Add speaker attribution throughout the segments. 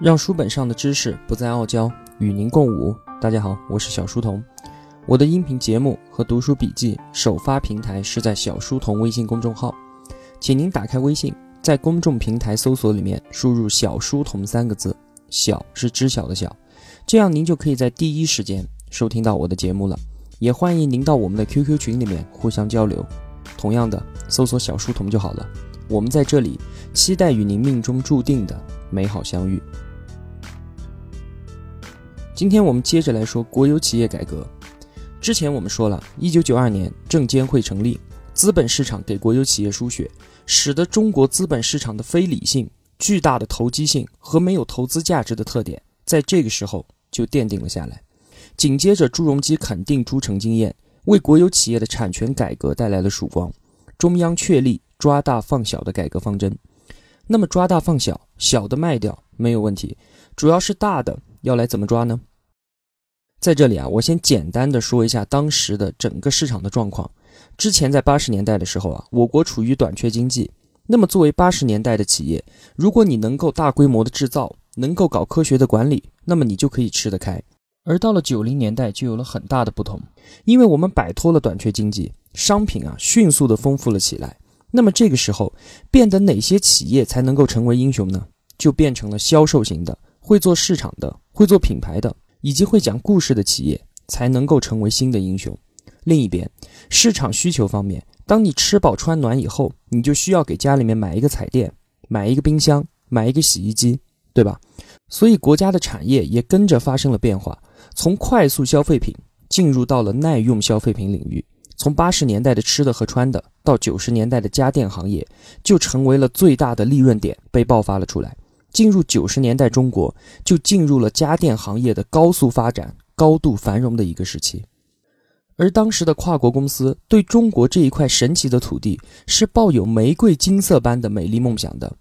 Speaker 1: 让书本上的知识不再傲娇，与您共舞。大家好，我是小书童。我的音频节目和读书笔记首发平台是在小书童微信公众号，请您打开微信，在公众平台搜索里面输入“小书童”三个字，小是知晓的小，这样您就可以在第一时间收听到我的节目了。也欢迎您到我们的 QQ 群里面互相交流。同样的，搜索“小书童”就好了。我们在这里期待与您命中注定的美好相遇。今天我们接着来说国有企业改革。之前我们说了，一九九二年证监会成立，资本市场给国有企业输血，使得中国资本市场的非理性、巨大的投机性和没有投资价值的特点，在这个时候就奠定了下来。紧接着，朱镕基肯定朱城经验，为国有企业的产权改革带来了曙光。中央确立抓大放小的改革方针。那么抓大放小，小的卖掉没有问题，主要是大的要来怎么抓呢？在这里啊，我先简单的说一下当时的整个市场的状况。之前在八十年代的时候啊，我国处于短缺经济。那么作为八十年代的企业，如果你能够大规模的制造，能够搞科学的管理，那么你就可以吃得开。而到了九零年代，就有了很大的不同，因为我们摆脱了短缺经济，商品啊迅速的丰富了起来。那么这个时候，变得哪些企业才能够成为英雄呢？就变成了销售型的，会做市场的，会做品牌的。以及会讲故事的企业才能够成为新的英雄。另一边，市场需求方面，当你吃饱穿暖以后，你就需要给家里面买一个彩电，买一个冰箱，买一个洗衣机，对吧？所以国家的产业也跟着发生了变化，从快速消费品进入到了耐用消费品领域。从八十年代的吃的和穿的，到九十年代的家电行业，就成为了最大的利润点，被爆发了出来。进入九十年代，中国就进入了家电行业的高速发展、高度繁荣的一个时期。而当时的跨国公司对中国这一块神奇的土地是抱有玫瑰金色般的美丽梦想的。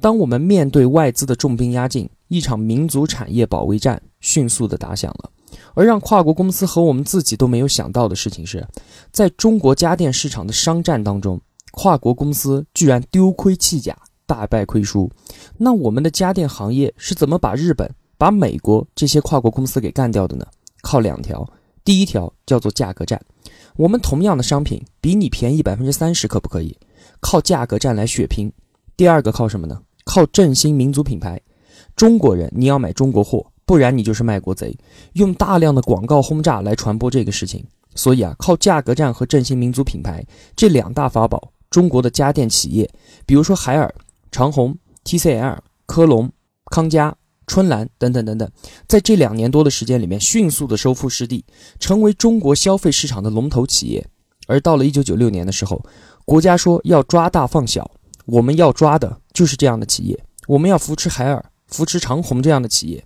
Speaker 1: 当我们面对外资的重兵压境，一场民族产业保卫战迅速的打响了。而让跨国公司和我们自己都没有想到的事情是，在中国家电市场的商战当中，跨国公司居然丢盔弃甲。大败亏输，那我们的家电行业是怎么把日本、把美国这些跨国公司给干掉的呢？靠两条，第一条叫做价格战，我们同样的商品比你便宜百分之三十，可不可以？靠价格战来血拼。第二个靠什么呢？靠振兴民族品牌。中国人你要买中国货，不然你就是卖国贼。用大量的广告轰炸来传播这个事情。所以啊，靠价格战和振兴民族品牌这两大法宝，中国的家电企业，比如说海尔。长虹、TCL、科龙、康佳、春兰等等等等，在这两年多的时间里面，迅速的收复失地，成为中国消费市场的龙头企业。而到了一九九六年的时候，国家说要抓大放小，我们要抓的就是这样的企业，我们要扶持海尔、扶持长虹这样的企业。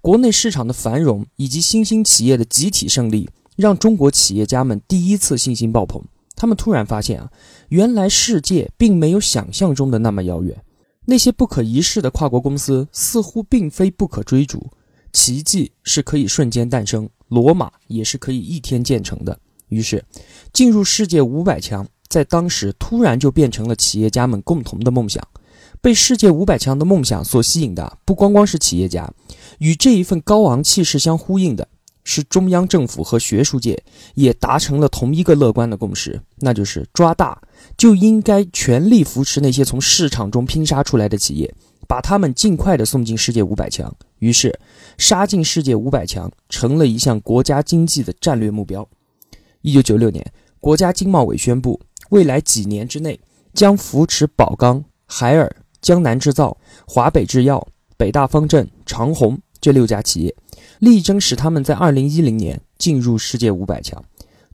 Speaker 1: 国内市场的繁荣以及新兴企业的集体胜利，让中国企业家们第一次信心爆棚。他们突然发现啊，原来世界并没有想象中的那么遥远，那些不可一世的跨国公司似乎并非不可追逐，奇迹是可以瞬间诞生，罗马也是可以一天建成的。于是，进入世界五百强在当时突然就变成了企业家们共同的梦想。被世界五百强的梦想所吸引的不光光是企业家，与这一份高昂气势相呼应的。是中央政府和学术界也达成了同一个乐观的共识，那就是抓大就应该全力扶持那些从市场中拼杀出来的企业，把他们尽快的送进世界五百强。于是，杀进世界五百强成了一项国家经济的战略目标。一九九六年，国家经贸委宣布，未来几年之内将扶持宝钢、海尔、江南制造、华北制药、北大方正、长虹这六家企业。力争使他们在二零一零年进入世界五百强。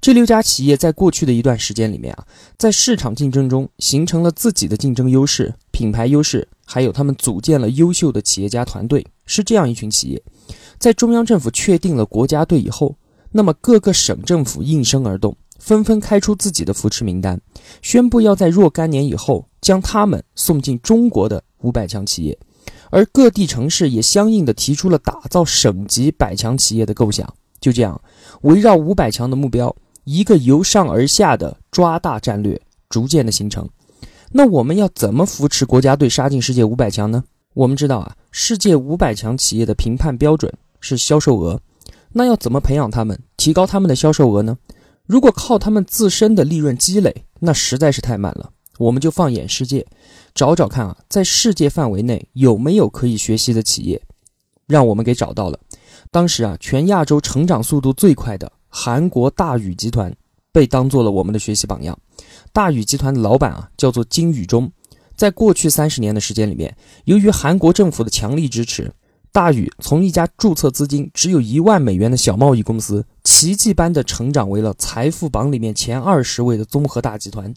Speaker 1: 这六家企业在过去的一段时间里面啊，在市场竞争中形成了自己的竞争优势、品牌优势，还有他们组建了优秀的企业家团队。是这样一群企业，在中央政府确定了国家队以后，那么各个省政府应声而动，纷纷开出自己的扶持名单，宣布要在若干年以后将他们送进中国的五百强企业。而各地城市也相应的提出了打造省级百强企业的构想。就这样，围绕五百强的目标，一个由上而下的抓大战略逐渐的形成。那我们要怎么扶持国家队杀进世界五百强呢？我们知道啊，世界五百强企业的评判标准是销售额。那要怎么培养他们，提高他们的销售额呢？如果靠他们自身的利润积累，那实在是太慢了。我们就放眼世界，找找看啊，在世界范围内有没有可以学习的企业，让我们给找到了。当时啊，全亚洲成长速度最快的韩国大宇集团被当做了我们的学习榜样。大宇集团的老板啊，叫做金宇中。在过去三十年的时间里面，由于韩国政府的强力支持。大宇从一家注册资金只有一万美元的小贸易公司，奇迹般的成长为了财富榜里面前二十位的综合大集团。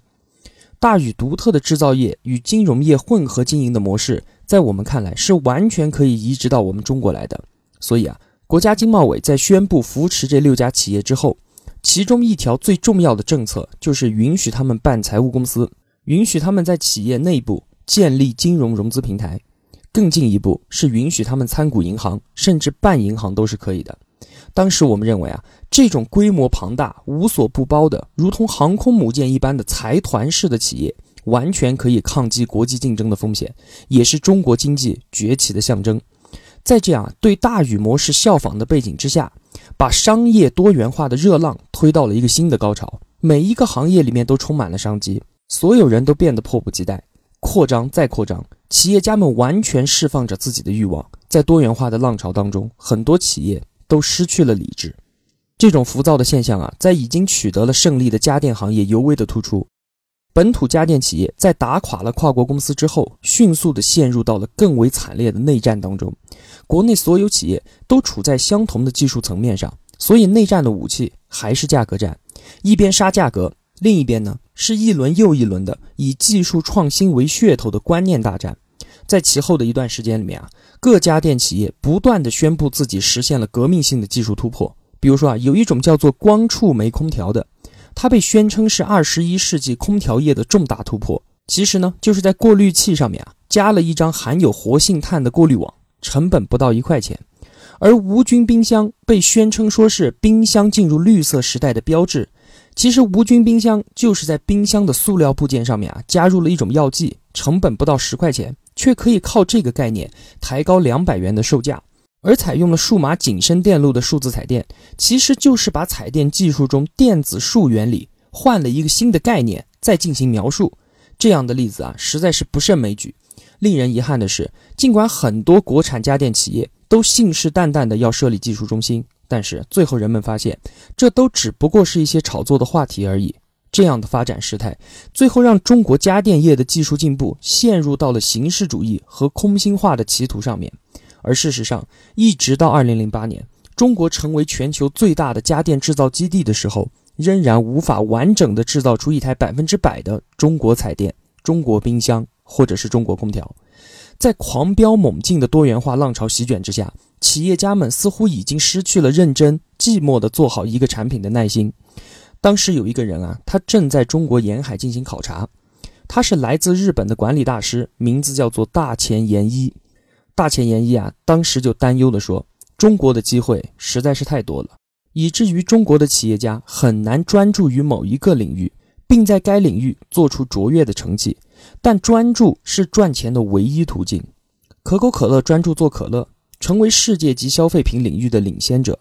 Speaker 1: 大宇独特的制造业与金融业混合经营的模式，在我们看来是完全可以移植到我们中国来的。所以啊，国家经贸委在宣布扶持这六家企业之后，其中一条最重要的政策就是允许他们办财务公司，允许他们在企业内部建立金融融资平台。更进一步是允许他们参股银行，甚至办银行都是可以的。当时我们认为啊，这种规模庞大、无所不包的，如同航空母舰一般的财团式的企业，完全可以抗击国际竞争的风险，也是中国经济崛起的象征。在这样对大宇模式效仿的背景之下，把商业多元化的热浪推到了一个新的高潮，每一个行业里面都充满了商机，所有人都变得迫不及待。扩张再扩张，企业家们完全释放着自己的欲望，在多元化的浪潮当中，很多企业都失去了理智。这种浮躁的现象啊，在已经取得了胜利的家电行业尤为的突出。本土家电企业在打垮了跨国公司之后，迅速的陷入到了更为惨烈的内战当中。国内所有企业都处在相同的技术层面上，所以内战的武器还是价格战，一边杀价格。另一边呢，是一轮又一轮的以技术创新为噱头的观念大战。在其后的一段时间里面啊，各家电企业不断的宣布自己实现了革命性的技术突破。比如说啊，有一种叫做光触媒空调的，它被宣称是二十一世纪空调业的重大突破。其实呢，就是在过滤器上面啊，加了一张含有活性炭的过滤网，成本不到一块钱。而无菌冰箱被宣称说是冰箱进入绿色时代的标志。其实无菌冰箱就是在冰箱的塑料部件上面啊加入了一种药剂，成本不到十块钱，却可以靠这个概念抬高两百元的售价。而采用了数码景深电路的数字彩电，其实就是把彩电技术中电子数原理换了一个新的概念再进行描述。这样的例子啊实在是不胜枚举。令人遗憾的是，尽管很多国产家电企业都信誓旦旦的要设立技术中心。但是最后，人们发现，这都只不过是一些炒作的话题而已。这样的发展势态，最后让中国家电业的技术进步陷入到了形式主义和空心化的歧途上面。而事实上，一直到二零零八年，中国成为全球最大的家电制造基地的时候，仍然无法完整的制造出一台百分之百的中国彩电、中国冰箱或者是中国空调。在狂飙猛进的多元化浪潮席卷之下。企业家们似乎已经失去了认真、寂寞的做好一个产品的耐心。当时有一个人啊，他正在中国沿海进行考察，他是来自日本的管理大师，名字叫做大前研一。大前研一啊，当时就担忧地说：“中国的机会实在是太多了，以至于中国的企业家很难专注于某一个领域，并在该领域做出卓越的成绩。但专注是赚钱的唯一途径。可口可乐专注做可乐。”成为世界级消费品领域的领先者，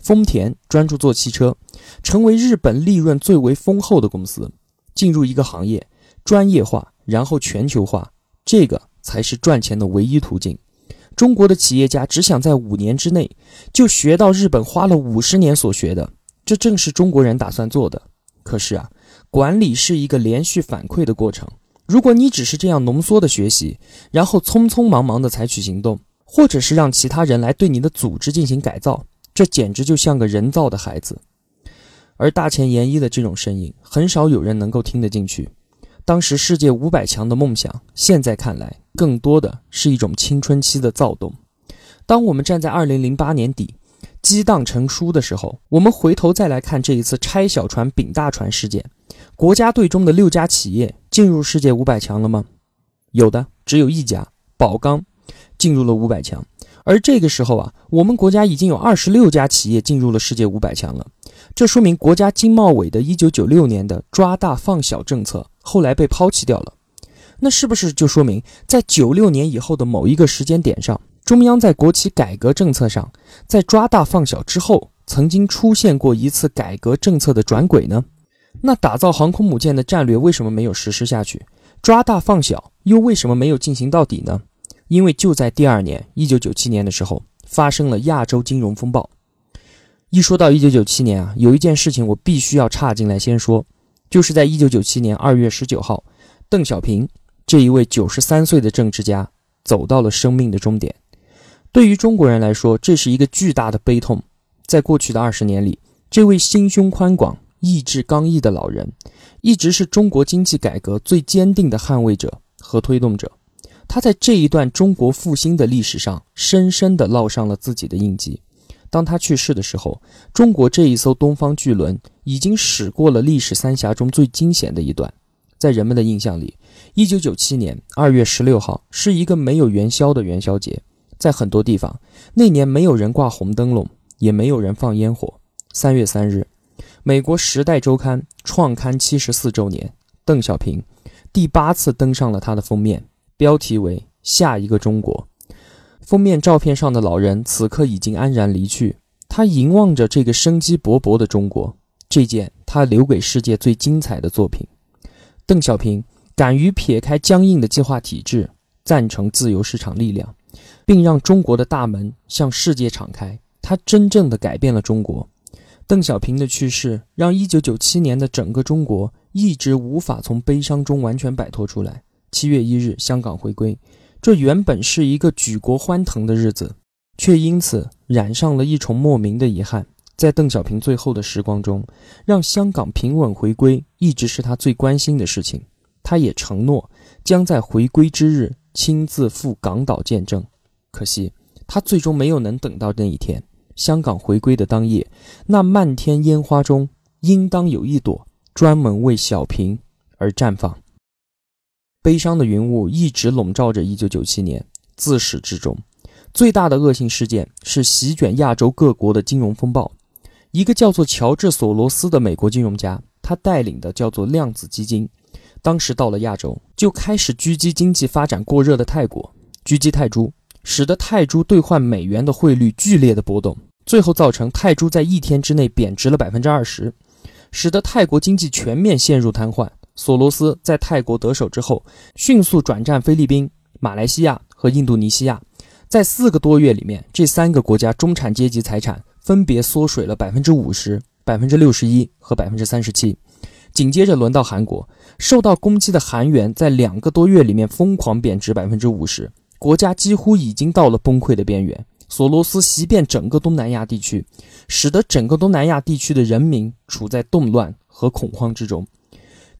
Speaker 1: 丰田专注做汽车，成为日本利润最为丰厚的公司。进入一个行业，专业化，然后全球化，这个才是赚钱的唯一途径。中国的企业家只想在五年之内就学到日本花了五十年所学的，这正是中国人打算做的。可是啊，管理是一个连续反馈的过程。如果你只是这样浓缩的学习，然后匆匆忙忙的采取行动。或者是让其他人来对你的组织进行改造，这简直就像个人造的孩子。而大前研一的这种声音，很少有人能够听得进去。当时世界五百强的梦想，现在看来更多的是一种青春期的躁动。当我们站在二零零八年底激荡成书的时候，我们回头再来看这一次拆小船丙大船事件，国家队中的六家企业进入世界五百强了吗？有的，只有一家宝钢。进入了五百强，而这个时候啊，我们国家已经有二十六家企业进入了世界五百强了。这说明国家经贸委的一九九六年的抓大放小政策后来被抛弃掉了。那是不是就说明在九六年以后的某一个时间点上，中央在国企改革政策上，在抓大放小之后，曾经出现过一次改革政策的转轨呢？那打造航空母舰的战略为什么没有实施下去？抓大放小又为什么没有进行到底呢？因为就在第二年，一九九七年的时候，发生了亚洲金融风暴。一说到一九九七年啊，有一件事情我必须要插进来先说，就是在一九九七年二月十九号，邓小平这一位九十三岁的政治家走到了生命的终点。对于中国人来说，这是一个巨大的悲痛。在过去的二十年里，这位心胸宽广、意志刚毅的老人，一直是中国经济改革最坚定的捍卫者和推动者。他在这一段中国复兴的历史上，深深地烙上了自己的印记。当他去世的时候，中国这一艘东方巨轮已经驶过了历史三峡中最惊险的一段。在人们的印象里，一九九七年二月十六号是一个没有元宵的元宵节。在很多地方，那年没有人挂红灯笼，也没有人放烟火。三月三日，美国《时代周刊》创刊七十四周年，邓小平第八次登上了他的封面。标题为“下一个中国”，封面照片上的老人此刻已经安然离去。他凝望着这个生机勃勃的中国，这件他留给世界最精彩的作品。邓小平敢于撇开僵硬的计划体制，赞成自由市场力量，并让中国的大门向世界敞开。他真正的改变了中国。邓小平的去世，让1997年的整个中国一直无法从悲伤中完全摆脱出来。七月一日，香港回归，这原本是一个举国欢腾的日子，却因此染上了一重莫名的遗憾。在邓小平最后的时光中，让香港平稳回归一直是他最关心的事情。他也承诺将在回归之日亲自赴港岛见证。可惜，他最终没有能等到那一天。香港回归的当夜，那漫天烟花中，应当有一朵专门为小平而绽放。悲伤的云雾一直笼罩着1997年，自始至终，最大的恶性事件是席卷亚洲各国的金融风暴。一个叫做乔治·索罗斯的美国金融家，他带领的叫做量子基金，当时到了亚洲，就开始狙击经济发展过热的泰国，狙击泰铢，使得泰铢兑换美元的汇率剧烈的波动，最后造成泰铢在一天之内贬值了百分之二十，使得泰国经济全面陷入瘫痪。索罗斯在泰国得手之后，迅速转战菲律宾、马来西亚和印度尼西亚。在四个多月里面，这三个国家中产阶级财产分别缩水了百分之五十、百分之六十一和百分之三十七。紧接着轮到韩国，受到攻击的韩元在两个多月里面疯狂贬值百分之五十，国家几乎已经到了崩溃的边缘。索罗斯袭遍整个东南亚地区，使得整个东南亚地区的人民处在动乱和恐慌之中。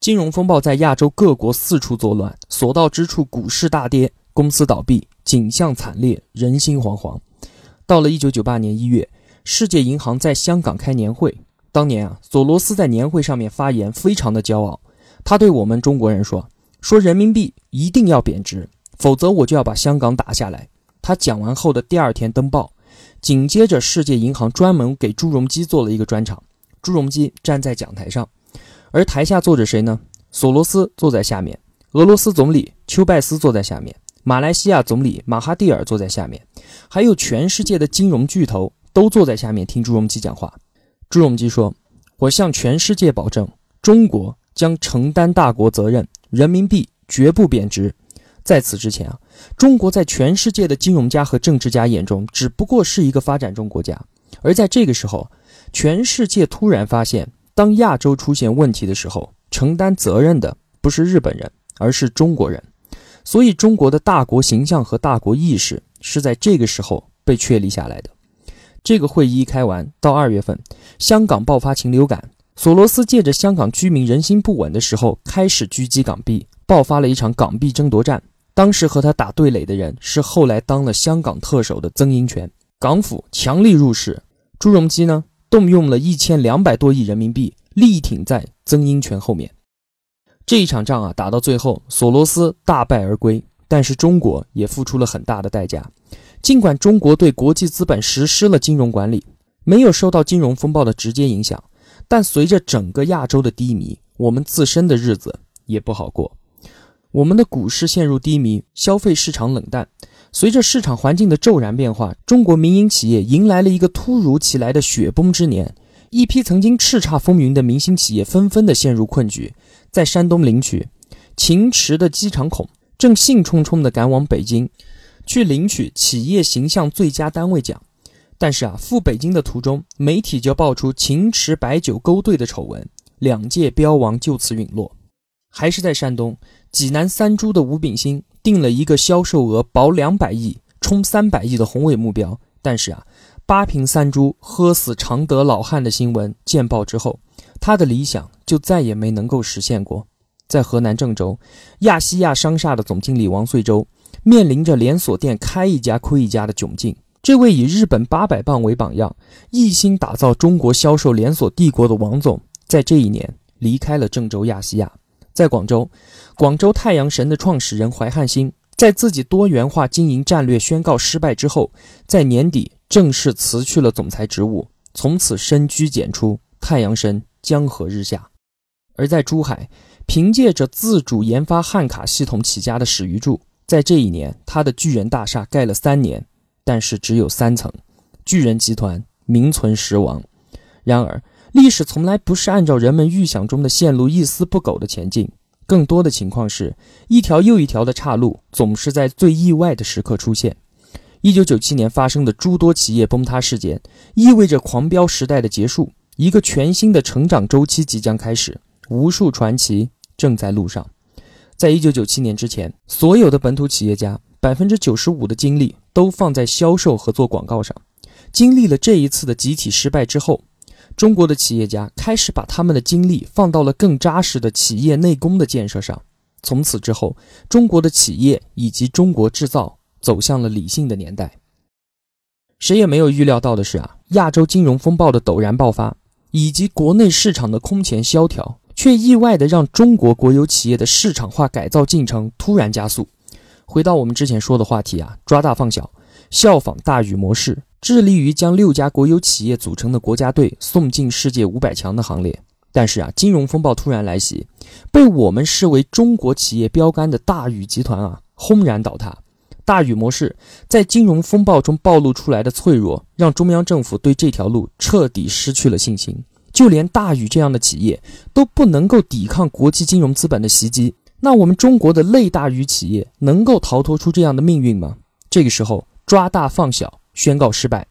Speaker 1: 金融风暴在亚洲各国四处作乱，所到之处股市大跌，公司倒闭，景象惨烈，人心惶惶。到了一九九八年一月，世界银行在香港开年会。当年啊，索罗斯在年会上面发言，非常的骄傲。他对我们中国人说：“说人民币一定要贬值，否则我就要把香港打下来。”他讲完后的第二天登报，紧接着世界银行专门给朱镕基做了一个专场，朱镕基站在讲台上。而台下坐着谁呢？索罗斯坐在下面，俄罗斯总理丘拜斯坐在下面，马来西亚总理马哈蒂尔坐在下面，还有全世界的金融巨头都坐在下面听朱镕基讲话。朱镕基说：“我向全世界保证，中国将承担大国责任，人民币绝不贬值。”在此之前啊，中国在全世界的金融家和政治家眼中只不过是一个发展中国家，而在这个时候，全世界突然发现。当亚洲出现问题的时候，承担责任的不是日本人，而是中国人。所以，中国的大国形象和大国意识是在这个时候被确立下来的。这个会议一开完，到二月份，香港爆发禽流感，索罗斯借着香港居民人心不稳的时候，开始狙击港币，爆发了一场港币争夺战。当时和他打对垒的人是后来当了香港特首的曾荫权。港府强力入市，朱镕基呢？动用了一千两百多亿人民币，力挺在曾荫权后面。这一场仗啊，打到最后，索罗斯大败而归，但是中国也付出了很大的代价。尽管中国对国际资本实施了金融管理，没有受到金融风暴的直接影响，但随着整个亚洲的低迷，我们自身的日子也不好过。我们的股市陷入低迷，消费市场冷淡。随着市场环境的骤然变化，中国民营企业迎来了一个突如其来的雪崩之年。一批曾经叱咤风云的明星企业纷纷的陷入困局。在山东临朐，秦池的机场孔正兴冲冲地赶往北京，去领取企业形象最佳单位奖。但是啊，赴北京的途中，媒体就爆出秦池白酒勾兑的丑闻，两届标王就此陨落。还是在山东济南三株的吴炳新定了一个销售额保两百亿、冲三百亿的宏伟目标，但是啊，八瓶三株喝死常德老汉的新闻见报之后，他的理想就再也没能够实现过。在河南郑州，亚细亚商厦的总经理王穗洲面临着连锁店开一家亏一家的窘境。这位以日本八百磅为榜样，一心打造中国销售连锁帝国的王总，在这一年离开了郑州亚细亚。在广州，广州太阳神的创始人怀汉兴，在自己多元化经营战略宣告失败之后，在年底正式辞去了总裁职务，从此深居简出，太阳神江河日下。而在珠海，凭借着自主研发汉卡系统起家的史玉柱，在这一年，他的巨人大厦盖了三年，但是只有三层，巨人集团名存实亡。然而，历史从来不是按照人们预想中的线路一丝不苟地前进，更多的情况是一条又一条的岔路，总是在最意外的时刻出现。一九九七年发生的诸多企业崩塌事件，意味着狂飙时代的结束，一个全新的成长周期即将开始，无数传奇正在路上。在一九九七年之前，所有的本土企业家百分之九十五的精力都放在销售和做广告上，经历了这一次的集体失败之后。中国的企业家开始把他们的精力放到了更扎实的企业内功的建设上。从此之后，中国的企业以及中国制造走向了理性的年代。谁也没有预料到的是啊，亚洲金融风暴的陡然爆发，以及国内市场的空前萧条，却意外的让中国国有企业的市场化改造进程突然加速。回到我们之前说的话题啊，抓大放小，效仿大禹模式。致力于将六家国有企业组成的国家队送进世界五百强的行列，但是啊，金融风暴突然来袭，被我们视为中国企业标杆的大禹集团啊，轰然倒塌。大禹模式在金融风暴中暴露出来的脆弱，让中央政府对这条路彻底失去了信心。就连大禹这样的企业都不能够抵抗国际金融资本的袭击，那我们中国的类大禹企业能够逃脱出这样的命运吗？这个时候，抓大放小。宣告失败，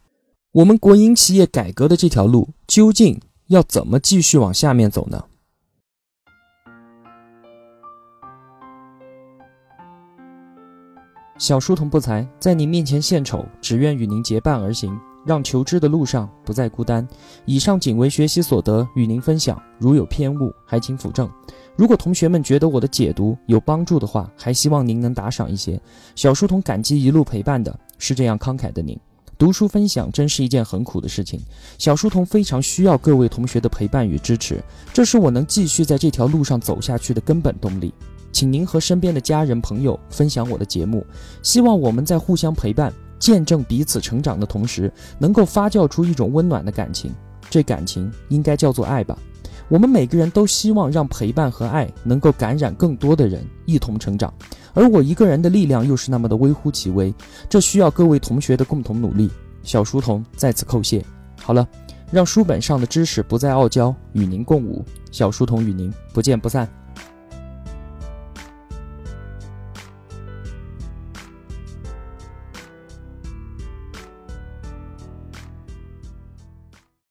Speaker 1: 我们国营企业改革的这条路究竟要怎么继续往下面走呢？小书童不才，在您面前献丑，只愿与您结伴而行，让求知的路上不再孤单。以上仅为学习所得，与您分享，如有偏误，还请斧正。如果同学们觉得我的解读有帮助的话，还希望您能打赏一些。小书童感激一路陪伴的是这样慷慨的您。读书分享真是一件很苦的事情，小书童非常需要各位同学的陪伴与支持，这是我能继续在这条路上走下去的根本动力。请您和身边的家人朋友分享我的节目，希望我们在互相陪伴、见证彼此成长的同时，能够发酵出一种温暖的感情。这感情应该叫做爱吧。我们每个人都希望让陪伴和爱能够感染更多的人，一同成长。而我一个人的力量又是那么的微乎其微，这需要各位同学的共同努力。小书童再次叩谢。好了，让书本上的知识不再傲娇，与您共舞。小书童与您不见不散。